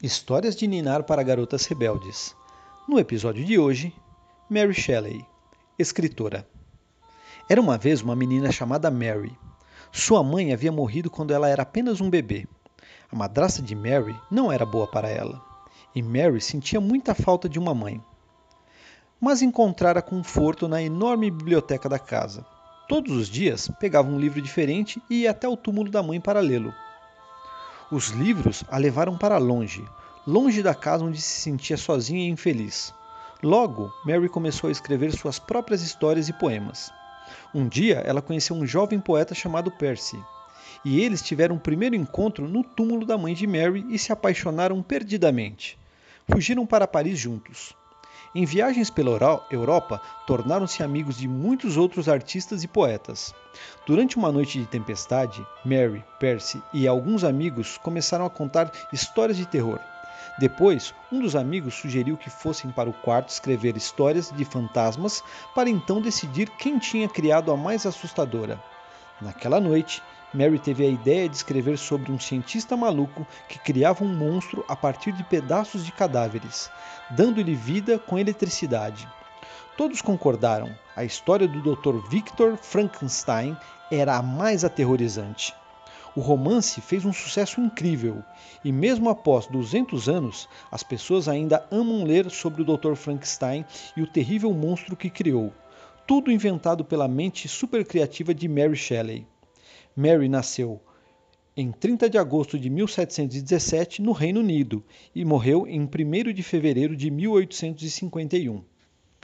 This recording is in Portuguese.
Histórias de Ninar para Garotas Rebeldes. No episódio de hoje, Mary Shelley, escritora. Era uma vez uma menina chamada Mary. Sua mãe havia morrido quando ela era apenas um bebê. A madrasta de Mary não era boa para ela, e Mary sentia muita falta de uma mãe. Mas encontrara conforto na enorme biblioteca da casa. Todos os dias pegava um livro diferente e ia até o túmulo da mãe para lê-lo. Os livros a levaram para longe, longe da casa onde se sentia sozinha e infeliz. Logo, Mary começou a escrever suas próprias histórias e poemas. Um dia, ela conheceu um jovem poeta chamado Percy, e eles tiveram um primeiro encontro no túmulo da mãe de Mary e se apaixonaram perdidamente. Fugiram para Paris juntos. Em viagens pela Europa, tornaram-se amigos de muitos outros artistas e poetas. Durante uma noite de tempestade, Mary, Percy e alguns amigos começaram a contar histórias de terror. Depois, um dos amigos sugeriu que fossem para o quarto escrever histórias de fantasmas para então decidir quem tinha criado a mais assustadora. Naquela noite, Mary teve a ideia de escrever sobre um cientista maluco que criava um monstro a partir de pedaços de cadáveres, dando-lhe vida com eletricidade. Todos concordaram, a história do Dr. Victor Frankenstein era a mais aterrorizante. O romance fez um sucesso incrível e, mesmo após 200 anos, as pessoas ainda amam ler sobre o Dr. Frankenstein e o terrível monstro que criou. Tudo inventado pela mente supercriativa de Mary Shelley. Mary nasceu em 30 de agosto de 1717 no Reino Unido e morreu em 1 de fevereiro de 1851.